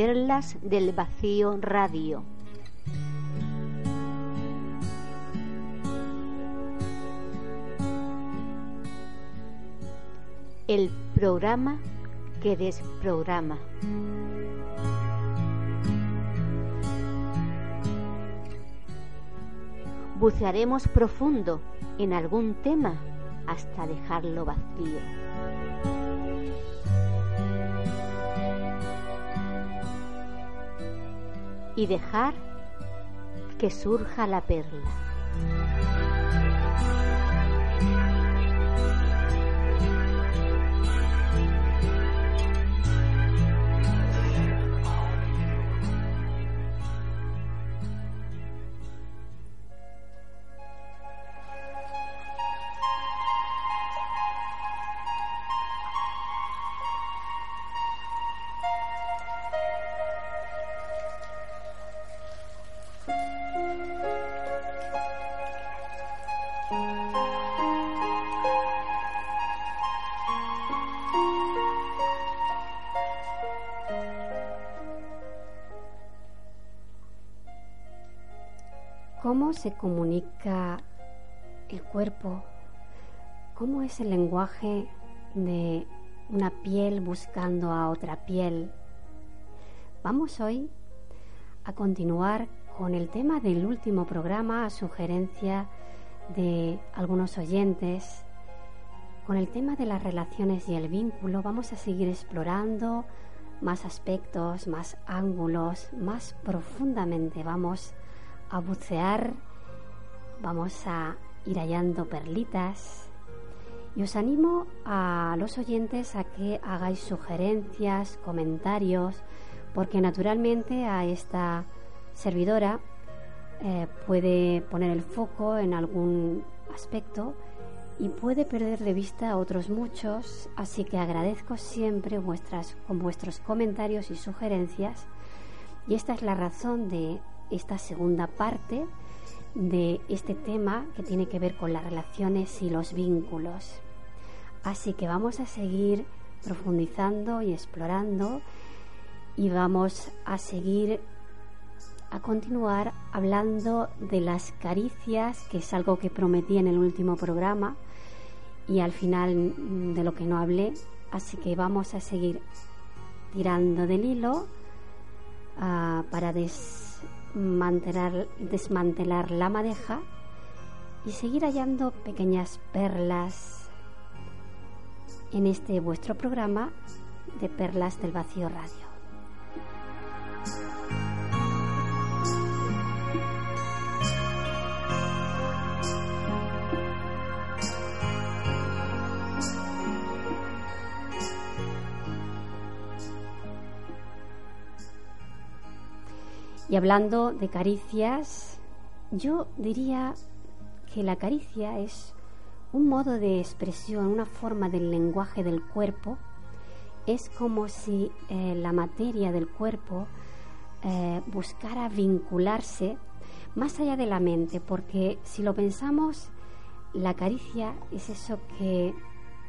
Perlas del Vacío Radio. El programa que desprograma. Bucearemos profundo en algún tema hasta dejarlo vacío. Y dejar que surja la perla. ¿Cómo se comunica el cuerpo? ¿Cómo es el lenguaje de una piel buscando a otra piel? Vamos hoy a continuar con el tema del último programa a sugerencia de algunos oyentes. Con el tema de las relaciones y el vínculo vamos a seguir explorando más aspectos, más ángulos, más profundamente vamos a bucear, vamos a ir hallando perlitas. Y os animo a los oyentes a que hagáis sugerencias, comentarios, porque naturalmente a esta servidora eh, puede poner el foco en algún aspecto y puede perder de vista a otros muchos, así que agradezco siempre vuestras, con vuestros comentarios y sugerencias. Y esta es la razón de esta segunda parte de este tema que tiene que ver con las relaciones y los vínculos. Así que vamos a seguir profundizando y explorando y vamos a seguir a continuar hablando de las caricias, que es algo que prometí en el último programa y al final de lo que no hablé. Así que vamos a seguir tirando del hilo uh, para des desmantelar la madeja y seguir hallando pequeñas perlas en este vuestro programa de Perlas del Vacío Radio. Y hablando de caricias, yo diría que la caricia es un modo de expresión, una forma del lenguaje del cuerpo. Es como si eh, la materia del cuerpo eh, buscara vincularse más allá de la mente, porque si lo pensamos, la caricia es eso que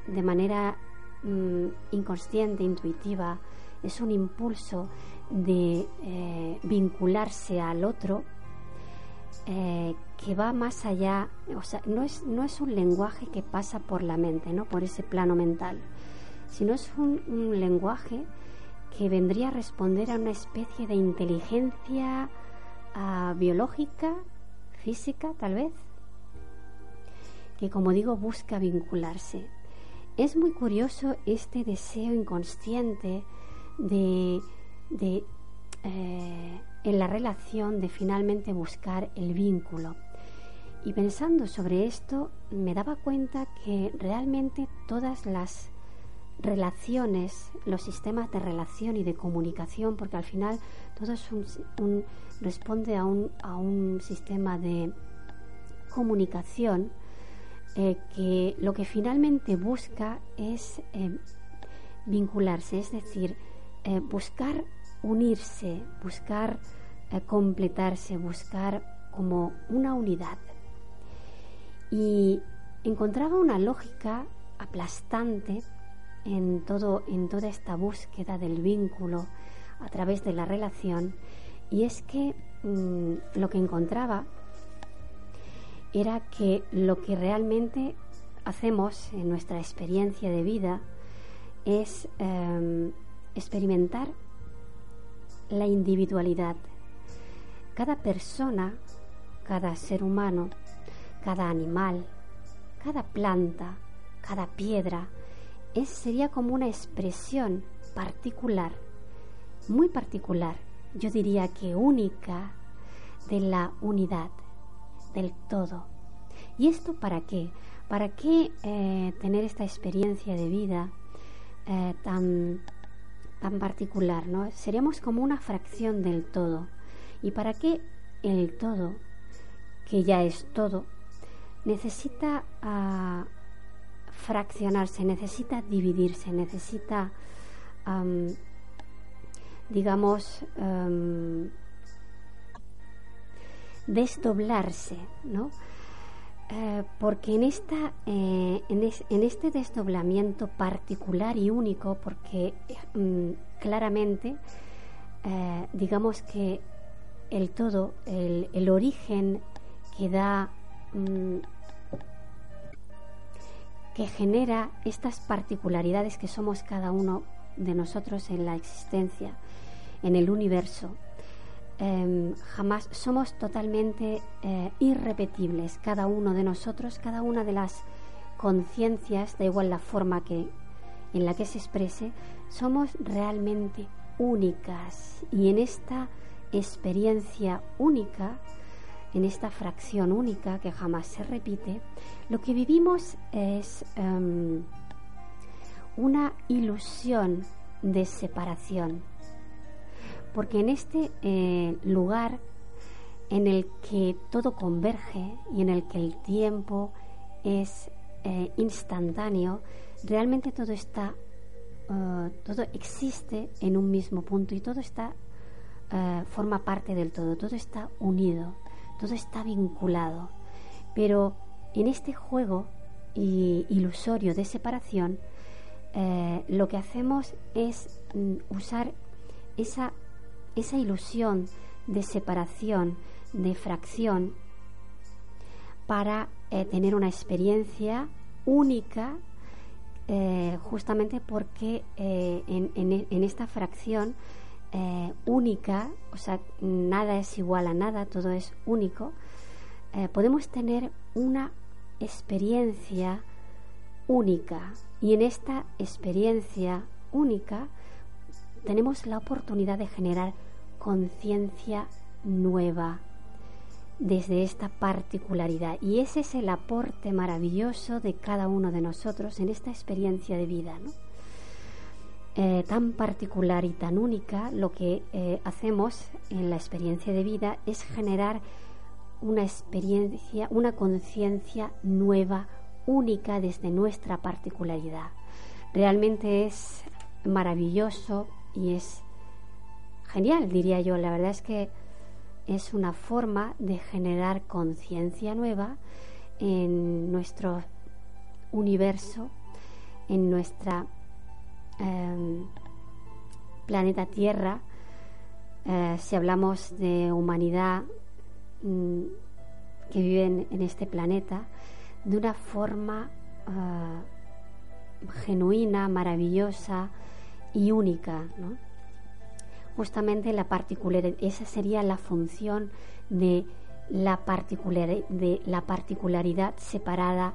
de manera mm, inconsciente, intuitiva, es un impulso de eh, vincularse al otro eh, que va más allá, o sea, no es, no es un lenguaje que pasa por la mente, ¿no? por ese plano mental, sino es un, lenguaje que vendría a responder a una especie de inteligencia ah, biológica, física tal vez, que como digo busca vincularse. Es muy curioso este deseo inconsciente de de eh, en la relación de finalmente buscar el vínculo. Y pensando sobre esto, me daba cuenta que realmente todas las relaciones, los sistemas de relación y de comunicación, porque al final todo es un, responde a un, a un, sistema de comunicación eh, que lo que finalmente busca es eh, vincularse, es decir, buscar unirse, buscar completarse, buscar como una unidad. Y encontraba una lógica aplastante en, todo, en toda esta búsqueda del vínculo a través de la relación y es que mm, lo que encontraba era que lo que realmente hacemos en nuestra experiencia de vida es em, experimentar la individualidad. Cada persona, cada ser humano, cada animal, cada planta, cada piedra, es, sería como una expresión particular, muy particular, yo diría que única, de la unidad, del todo. ¿Y esto para qué? ¿Para qué eh, tener esta experiencia de vida eh, tan, tan particular? ¿no? Seríamos como una fracción del todo. ¿Y para qué el todo, que ya es todo, necesita ah, fraccionarse, necesita dividirse, necesita, digamos, desdoblarse, ¿no? Eh, porque en, esta, eh, en, este desdoblamiento particular y único, porque mm, claramente, eh, digamos que el todo, el, origen que da mm, que genera estas particularidades que somos cada uno de nosotros en la existencia, en el universo. Em, jamás somos totalmente eh, irrepetibles, cada uno de nosotros, cada una de las conciencias, da igual la forma que, en la que se exprese, somos realmente únicas y en esta experiencia única en esta fracción única que jamás se repite, lo que vivimos es em, una ilusión de separación. Porque en este eh, lugar en el que todo converge y en el que el tiempo es eh, instantáneo, realmente todo está, eh, todo existe en un mismo punto y todo está, forma parte del todo, todo está unido todo está vinculado. Pero en este juego ilusorio de separación, lo que hacemos es mm, usar esa, esa ilusión de separación, de fracción, para eh, tener una experiencia única, eh, justamente porque en, en, esta fracción eh, única, o sea, nada es igual a nada, todo es único, eh, podemos tener una experiencia única. Y en esta experiencia única tenemos la oportunidad de generar conciencia nueva desde esta particularidad. Y ese es el aporte maravilloso de cada uno de nosotros en esta experiencia de vida. Eh, tan particular y tan única, lo que eh, hacemos en la experiencia de vida es generar una experiencia, una conciencia nueva, única desde nuestra particularidad. Realmente es maravilloso y es genial, diría yo. La verdad es que es una forma de generar conciencia nueva en nuestro universo, en nuestra Em, planeta Tierra, eh, si hablamos de humanidad mm, que vive en, este planeta, de una forma eh, genuina, maravillosa y única. Justamente la particularidad, esa sería la función de la, de la particularidad separada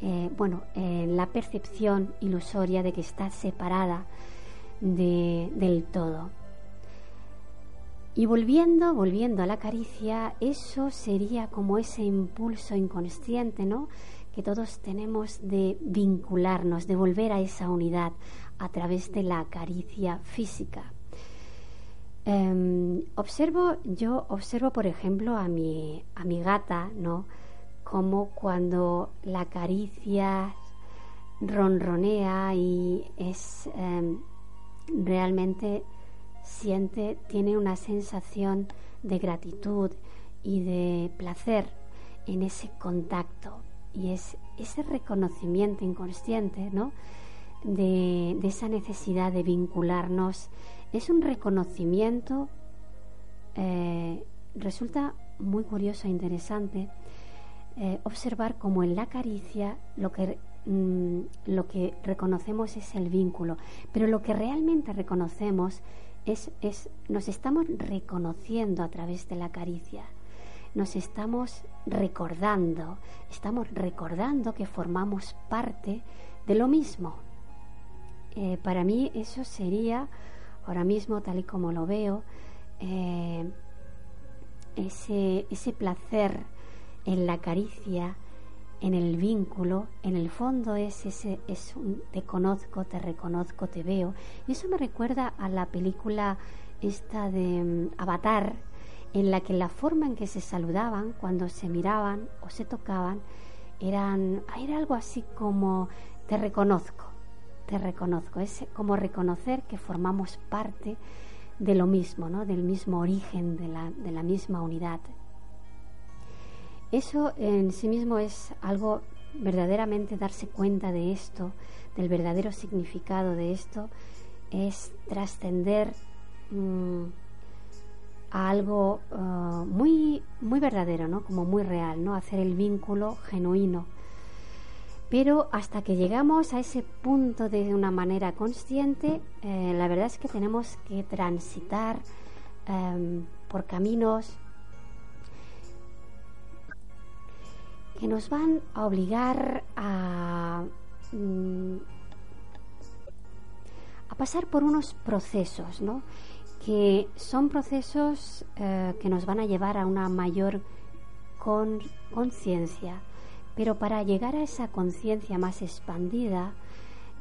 eh, bueno, la percepción ilusoria de que está separada del todo. Y volviendo, volviendo a la caricia, eso sería como ese impulso inconsciente, ¿no? Que todos tenemos de vincularnos, de volver a esa unidad a través de la caricia física. Em, observo, yo observo, por ejemplo, a mi, a mi gata, ¿no? Como cuando la caricia ronronea y es em, realmente siente, tiene una sensación de gratitud y de placer en ese contacto y es ese reconocimiento inconsciente, ¿no? De, esa necesidad de vincularnos es un reconocimiento eh, resulta muy curioso e interesante eh, observar cómo en la caricia lo que mm, lo que reconocemos es el vínculo pero lo que realmente reconocemos es, nos estamos reconociendo a través de la caricia, nos estamos recordando, estamos recordando que formamos parte de lo mismo. Eh, para mí eso sería, ahora mismo tal y como lo veo, eh, ese, ese placer en la caricia, en el vínculo, en el fondo es ese es un te conozco, te reconozco, te veo. Y eso me recuerda a la película esta de mm, Avatar, en la que la forma en que se saludaban cuando se miraban o se tocaban eran era algo así como te reconozco, te reconozco, es como reconocer que formamos parte de lo mismo, ¿no? del mismo origen, de la, de la misma unidad. Eso en sí mismo es algo verdaderamente darse cuenta de esto, del verdadero significado de esto, es trascender mm, a algo uh, muy, muy verdadero, ¿no? como muy real, ¿no? hacer el vínculo genuino. Pero hasta que llegamos a ese punto de una manera consciente, eh, la verdad es que tenemos que transitar em, por caminos que nos van a obligar a, mm, a pasar por unos procesos, ¿no? que son procesos eh, que nos van a llevar a una mayor conciencia. Pero para llegar a esa conciencia más expandida,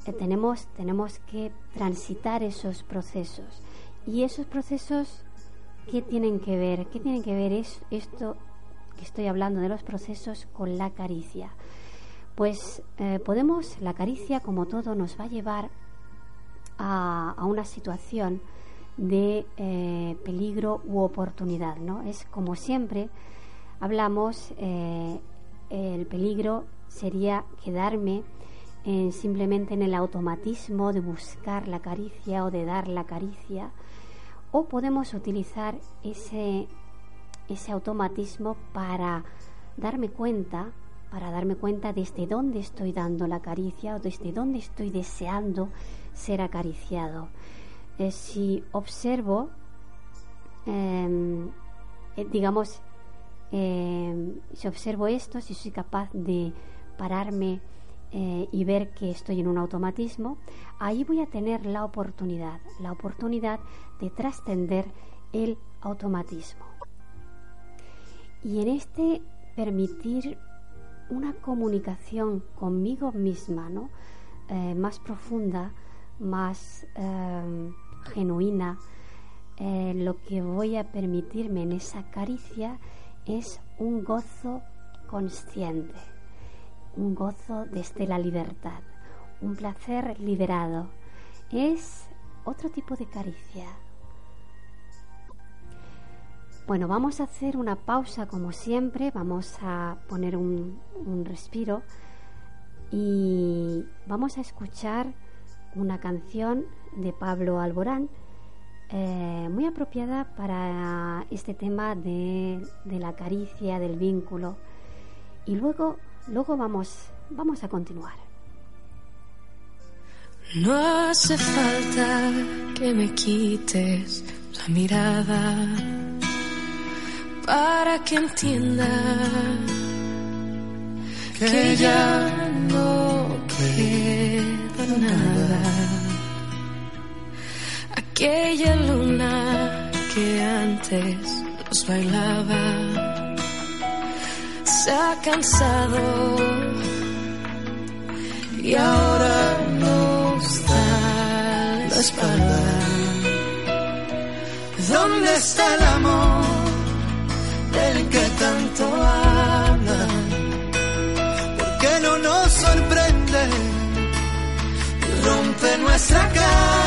eh, tenemos, tenemos que transitar esos procesos. Y esos procesos, ¿qué tienen que ver? ¿Qué tienen que ver es, esto que estoy hablando de los procesos con la caricia. Pues eh, podemos, la caricia como todo nos va a llevar a, una situación de eh, peligro u oportunidad, ¿no? Es como siempre hablamos, eh, el peligro sería quedarme simplemente en el automatismo de buscar la caricia o de dar la caricia, o podemos utilizar ese ese automatismo para darme cuenta, para darme cuenta desde dónde estoy dando la caricia o desde dónde estoy deseando ser acariciado. Eh, si observo, em, eh, digamos, em, si observo esto, si soy capaz de pararme eh, y ver que estoy en un automatismo, ahí voy a tener la oportunidad, la oportunidad de trascender el automatismo y en este permitir una comunicación conmigo misma, ¿no? Eh, más profunda, más em, genuina, eh, lo que voy a permitirme en esa caricia es un gozo consciente, un gozo desde la libertad, un placer liberado. Es otro tipo de caricia, bueno, vamos a hacer una pausa como siempre, vamos a poner un, respiro y vamos a escuchar una canción de Pablo Alborán eh, muy apropiada para este tema de, de, la caricia, del vínculo. Y luego, luego vamos, vamos a continuar. No hace falta que me quites la mirada para que entienda que ya no queda nada. Aquella luna que antes los bailaba. Se ha cansado y ahora nos da la espalda. ¿Dónde está el amor del que tanto hablan? ¿Por qué no nos sorprende? Rompe nuestra calma.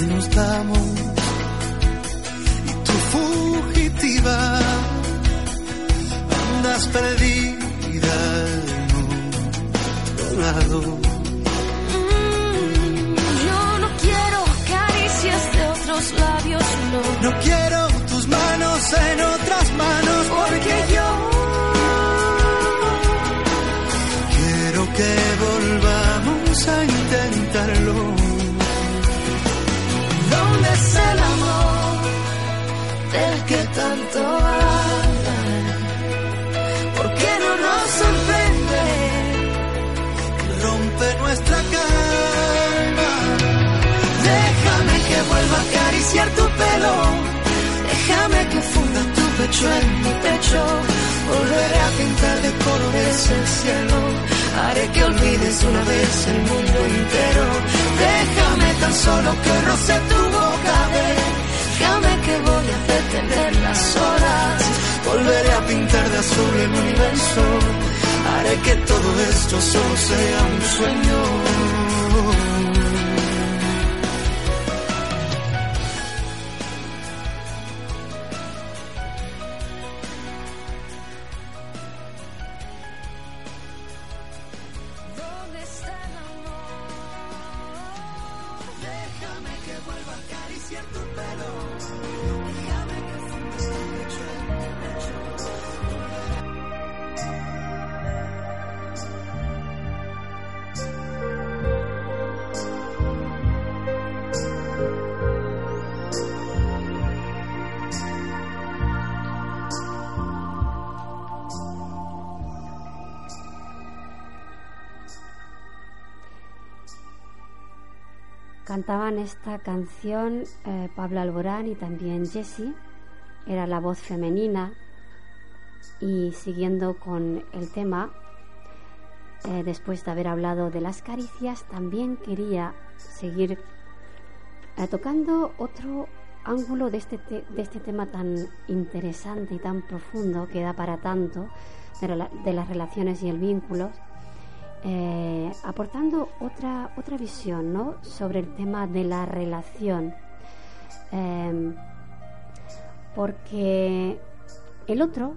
que nos damos. Y tu fugitiva andas perdida en otro lado. Yo no quiero caricias de otros labios, no. No quiero tus manos en otras manos tanto hablan? ¿Por qué no nos sorprende? Rompe nuestra calma. Déjame que vuelva a acariciar tu pelo. Déjame que funda tu pecho en mi pecho. Volveré a pintar de colores el cielo. Haré que olvides una vez el mundo entero. Déjame tan solo que roce tu boca. Detener las horas. Volveré a pintar de azul el universo. Haré que todo esto solo sea un sueño. Cantaban esta canción eh, Pablo Alborán y también Jessie. Era la voz femenina. Y siguiendo con el tema, eh, después de haber hablado de las caricias, también quería seguir eh, tocando otro ángulo de este, te- de este tema tan interesante y tan profundo que da para tanto de las relaciones y el vínculo eh, aportando otra, otra visión ¿no? sobre el tema de la relación. Eh, porque el otro,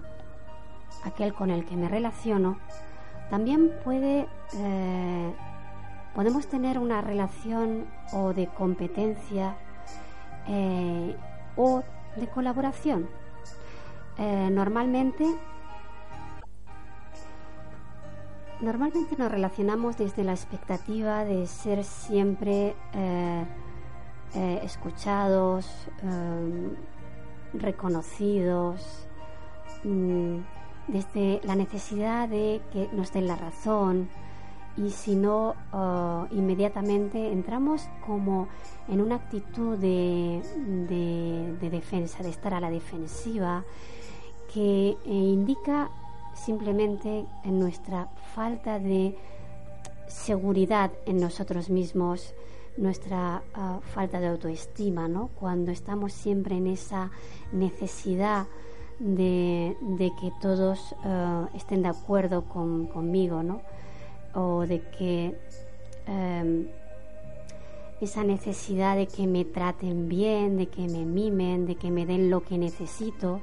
aquel con el que me relaciono, también puede, eh, podemos tener una relación o de competencia eh, o de colaboración. Normalmente Normalmente nos relacionamos desde la expectativa de ser siempre eh, eh, escuchados, eh, reconocidos, mm, desde la necesidad de que nos den la razón. Y si no, eh, inmediatamente entramos como en una actitud de, de- de defensa, de estar a la defensiva, que indica simplemente en nuestra falta de seguridad en nosotros mismos, nuestra ah, falta de autoestima, ¿no? Cuando estamos siempre en esa necesidad de, que todos ah, estén de acuerdo con- conmigo, ¿no? O de que em, esa necesidad de que me traten bien, de que me mimen, de que me den lo que necesito.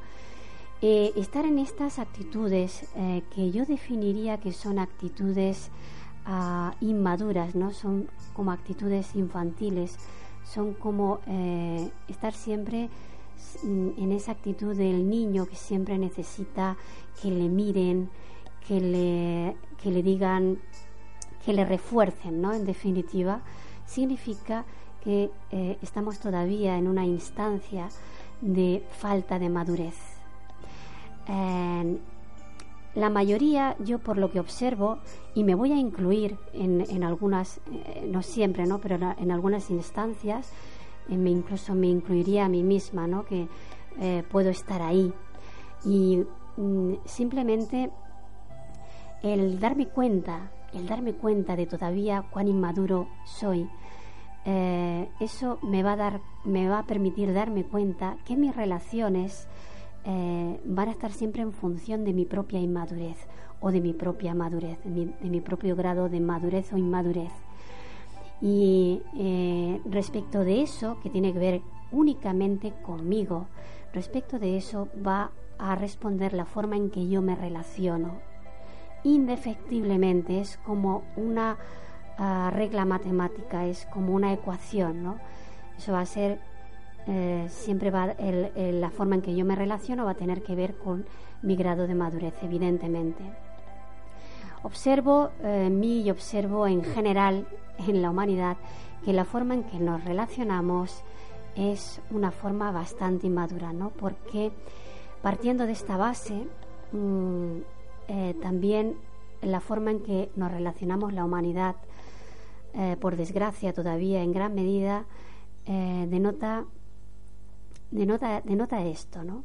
Eh, estar en estas actitudes eh, que yo definiría que son actitudes ah, inmaduras, ¿no? Son como actitudes infantiles, son como eh, estar siempre en esa actitud del niño que siempre necesita que le miren, que le, que le digan, que le refuercen, ¿no? En definitiva, significa que estamos todavía en una instancia de falta de madurez. La mayoría, yo por lo que observo, y me voy a incluir en, algunas, eh, no siempre, ¿no? pero en algunas instancias, eh, me incluso me incluiría a mí misma, ¿no? que puedo estar ahí. Y mm, simplemente el darme cuenta, el darme cuenta de todavía cuán inmaduro soy, eh, eso me va, a dar, me va a permitir darme cuenta que mis relaciones eh, van a estar siempre en función de mi propia inmadurez o de mi propia madurez, de mi, propio grado de madurez o inmadurez. Y eh, respecto de eso, que tiene que ver únicamente conmigo, respecto de eso va a responder la forma en que yo me relaciono. Indefectiblemente es como una regla matemática, es como una ecuación, ¿no? Eso va a ser, eh, siempre va, la forma en que yo me relaciono va a tener que ver con mi grado de madurez, evidentemente. Observo eh, mí y observo en general en la humanidad que la forma en que nos relacionamos es una forma bastante inmadura, ¿no? Porque partiendo de esta base, mm, eh, también la forma en que nos relacionamos la humanidad por desgracia todavía en gran medida, denota, denota, esto, ¿no?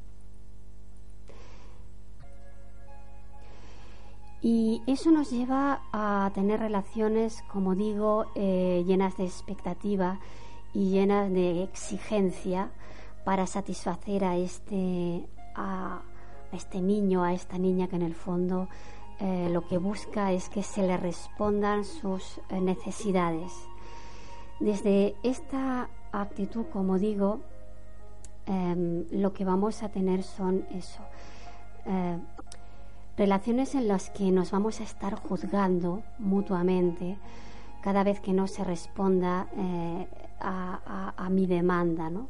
Y eso nos lleva a tener relaciones, como digo, eh, llenas de expectativa y llenas de exigencia para satisfacer a este, a este niño, a esta niña que en el fondo eh, lo que busca es que se le respondan sus eh, necesidades. Desde esta actitud, como digo, em, lo que vamos a tener son eso, eh, relaciones en las que nos vamos a estar juzgando mutuamente cada vez que no se responda a, mi demanda. ¿no?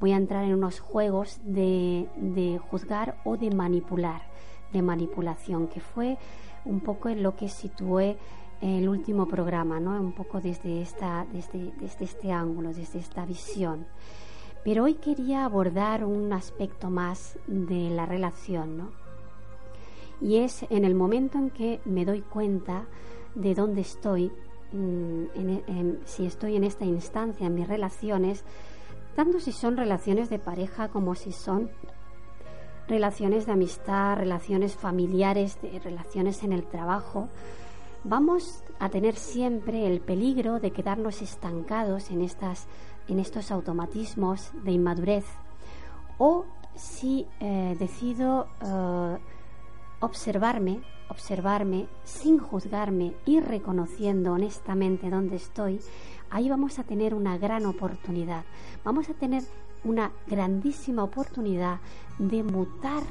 Voy a entrar en unos juegos de juzgar o de manipular de manipulación, que fue un poco en lo que situé el último programa, ¿no? un poco desde, esta, desde, desde este ángulo, desde esta visión. Pero hoy quería abordar un aspecto más de la relación, ¿no? Y es en el momento en que me doy cuenta de dónde estoy, mm, si estoy en esta instancia, en mis relaciones, tanto si son relaciones de pareja como si son relaciones de amistad, relaciones familiares, relaciones en el trabajo, vamos a tener siempre el peligro de quedarnos estancados en, estas, en estos automatismos de inmadurez. O si eh, decido eh, observarme, observarme sin juzgarme y reconociendo honestamente dónde estoy, ahí vamos a tener una gran oportunidad. Vamos a tener una grandísima oportunidad de mutar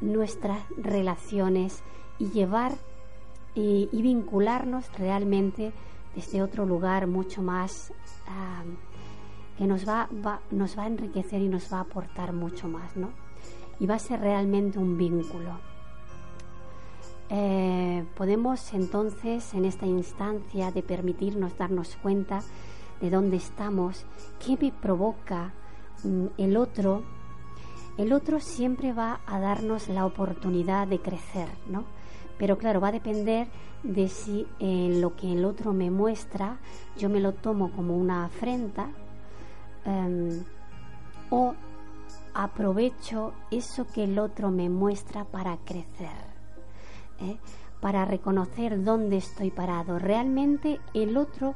nuestras relaciones y llevar y, vincularnos realmente desde otro lugar mucho más que nos va, nos va a enriquecer y nos va a aportar mucho más, ¿no? Y va a ser realmente un vínculo. Eh, podemos entonces en esta instancia de permitirnos darnos cuenta de dónde estamos, qué me provoca Mm, el otro, el otro siempre va a darnos la oportunidad de crecer, ¿no? Pero claro, va a depender de si en lo que el otro me muestra yo me lo tomo como una afrenta em, o aprovecho eso que el otro me muestra para crecer, ¿eh? para reconocer dónde estoy parado. Realmente el otro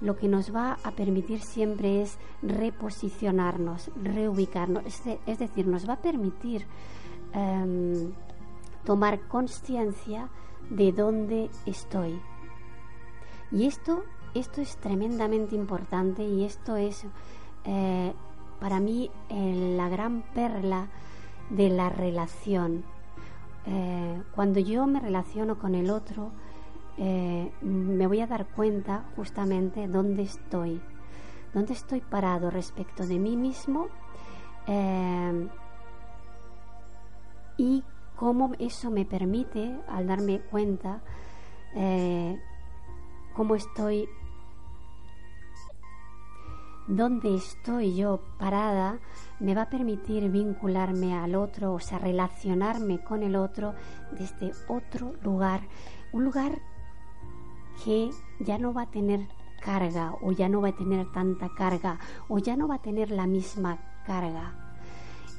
lo que nos va a permitir siempre es reposicionarnos, reubicarnos, es, decir, nos va a permitir em, tomar conciencia de dónde estoy. Y esto, esto es tremendamente importante y esto es eh, para mí la gran perla de la relación. Eh, cuando yo me relaciono con el otro, eh, me voy a dar cuenta justamente dónde estoy, dónde estoy parado respecto de mí mismo y cómo eso me permite, al darme cuenta, cómo estoy, dónde estoy yo parada, me va a permitir vincularme al otro, o sea, relacionarme con el otro desde otro lugar, un lugar que ya no va a tener carga o ya no va a tener tanta carga o ya no va a tener la misma carga.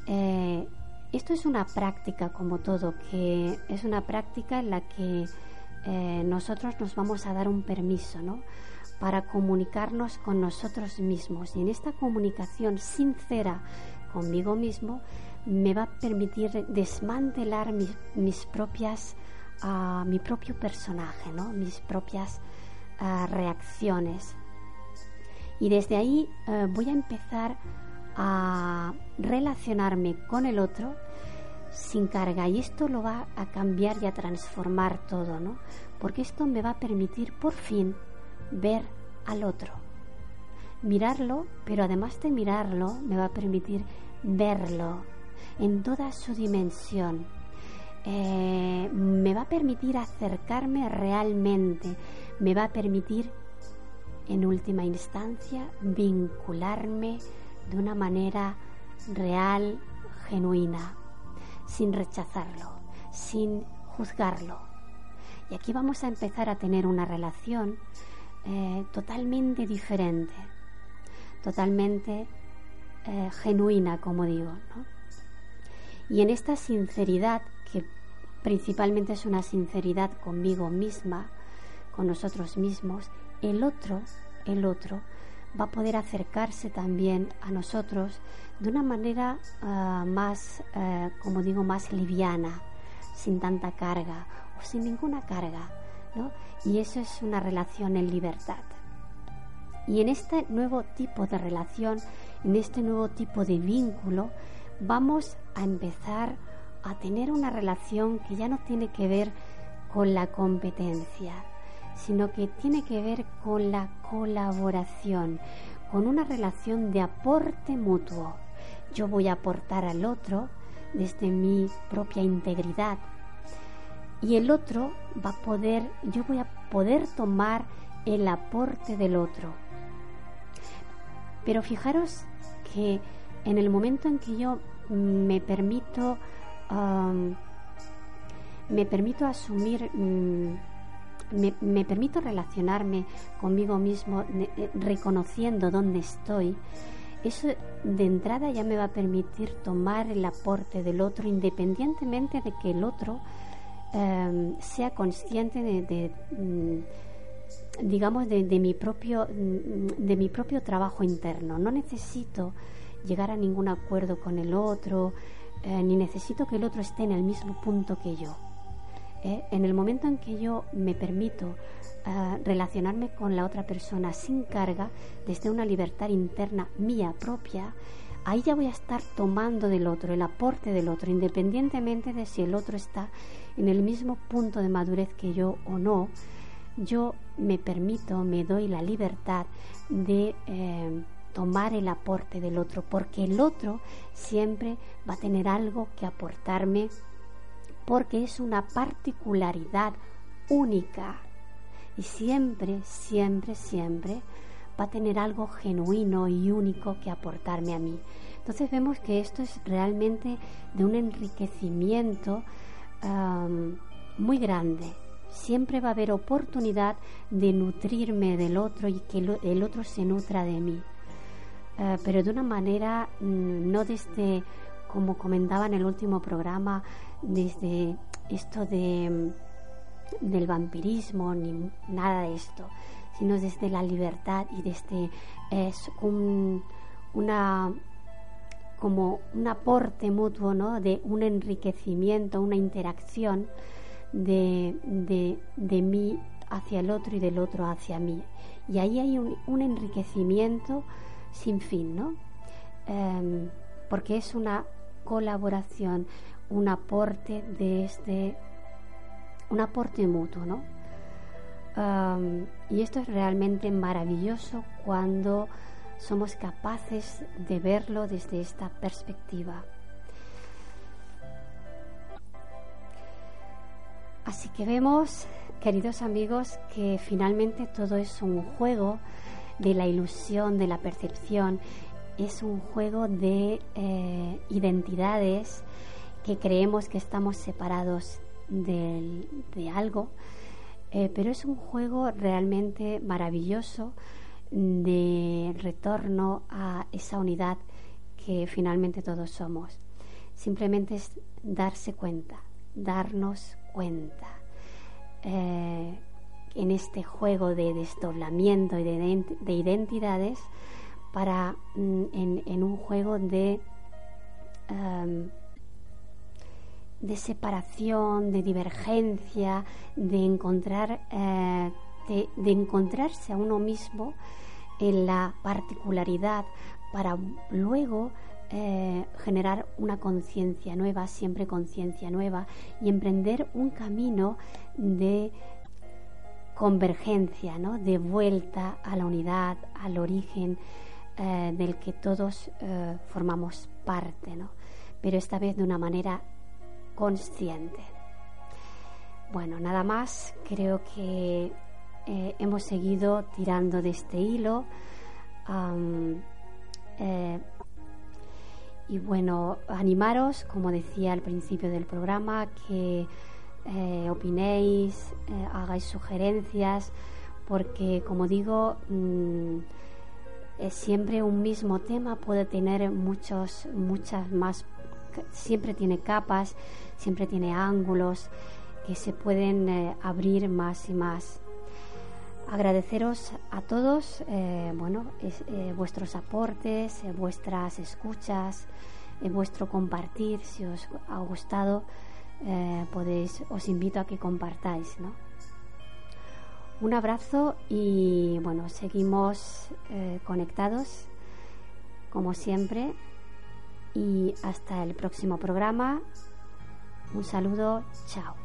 Eh, esto es una práctica como todo, que es una práctica en la que eh, nosotros nos vamos a dar un permiso, ¿no? Para comunicarnos con nosotros mismos. Y en esta comunicación sincera conmigo mismo me va a permitir desmantelar mis, propias, uh, mi propio personaje, ¿no? Mis propias uh, reacciones. Y desde ahí uh, voy a empezar a relacionarme con el otro sin carga y esto lo va a cambiar y a transformar todo, ¿no? Porque esto me va a permitir por fin ver al otro, mirarlo, pero además de mirarlo me va a permitir verlo en toda su dimensión. Eh, me va a permitir acercarme realmente, me va a permitir en última instancia vincularme de una manera real, genuina, sin rechazarlo, sin juzgarlo. Y aquí vamos a empezar a tener una relación eh, totalmente diferente, totalmente eh, genuina, como digo. Y en esta sinceridad, que principalmente es una sinceridad conmigo misma, con nosotros mismos, el otro, el otro, va a poder acercarse también a nosotros de una manera ah, más, eh, como digo, más liviana, sin tanta carga o sin ninguna carga. Y eso es una relación en libertad. Y en este nuevo tipo de relación, en este nuevo tipo de vínculo, vamos a empezar a tener una relación que ya no tiene que ver con la competencia, sino que tiene que ver con la colaboración, con una relación de aporte mutuo. Yo voy a aportar al otro desde mi propia integridad y el otro va a poder, yo voy a poder tomar el aporte del otro. Pero fijaros que en el momento en que yo me permito me permito asumir mm, me, permito relacionarme conmigo mismo eh, reconociendo dónde estoy, eso de entrada ya me va a permitir tomar el aporte del otro independientemente de que el otro em, sea consciente de, mm, digamos de, mi propio mm, de mi propio trabajo interno no necesito llegar a ningún acuerdo con el otro eh, ni necesito que el otro esté en el mismo punto que yo ¿eh? en el momento en que yo me permito eh, relacionarme con la otra persona sin carga, desde una libertad interna mía propia, ahí ya voy a estar tomando del otro, el aporte del otro, independientemente de si el otro está en el mismo punto de madurez que yo o no, yo me permito, me doy la libertad de eh, tomar el aporte del otro, porque el otro siempre va a tener algo que aportarme porque es una particularidad única. Y siempre, siempre, siempre va a tener algo genuino y único que aportarme a mí. Entonces vemos que esto es realmente de un enriquecimiento muy grande. Siempre va a haber oportunidad de nutrirme del otro y que el otro se nutra de mí. Eh, pero de una manera mm, no desde, como comentaba en el último programa, desde esto de, del vampirismo ni nada de esto, sino desde la libertad y desde es un, una como un aporte mutuo, ¿no? de un enriquecimiento, una interacción de, de, de, mí hacia el otro y del otro hacia mí. Y ahí hay un, un enriquecimiento sin fin, ¿no? Em, porque es una colaboración, un aporte desde un aporte mutuo, ¿no? Y esto es realmente maravilloso cuando somos capaces de verlo desde esta perspectiva. Así que vemos, queridos amigos, que finalmente todo es un juego de la ilusión, de la percepción, es un juego de eh, identidades que creemos que estamos separados de, algo, eh, pero es un juego realmente maravilloso de retorno a esa unidad que finalmente todos somos. Simplemente es darse cuenta, darnos cuenta. Eh, en este juego de desdoblamiento y de, identidades para mm, en, un juego de em, de separación, de divergencia, de encontrar eh, de, encontrarse a uno mismo en la particularidad para luego eh, generar una conciencia nueva, siempre conciencia nueva, y emprender un camino de convergencia, ¿no? de vuelta a la unidad, al origen eh, del que todos formamos parte, ¿no? pero esta vez de una manera consciente. Bueno, nada más, creo que eh, hemos seguido tirando de este hilo. y bueno, animaros, como decía al principio del programa, que eh, opinéis, eh, hagáis sugerencias, porque como digo, mm, siempre un mismo tema puede tener muchos, muchas más, siempre tiene capas, siempre tiene ángulos que se pueden eh, abrir más y más. Agradeceros a todos, bueno, vuestros aportes, vuestras escuchas, vuestro compartir, si os ha gustado. Eh, podéis, os invito a que compartáis. Un abrazo y bueno, seguimos eh, conectados como siempre y hasta el próximo programa. Un saludo, chao.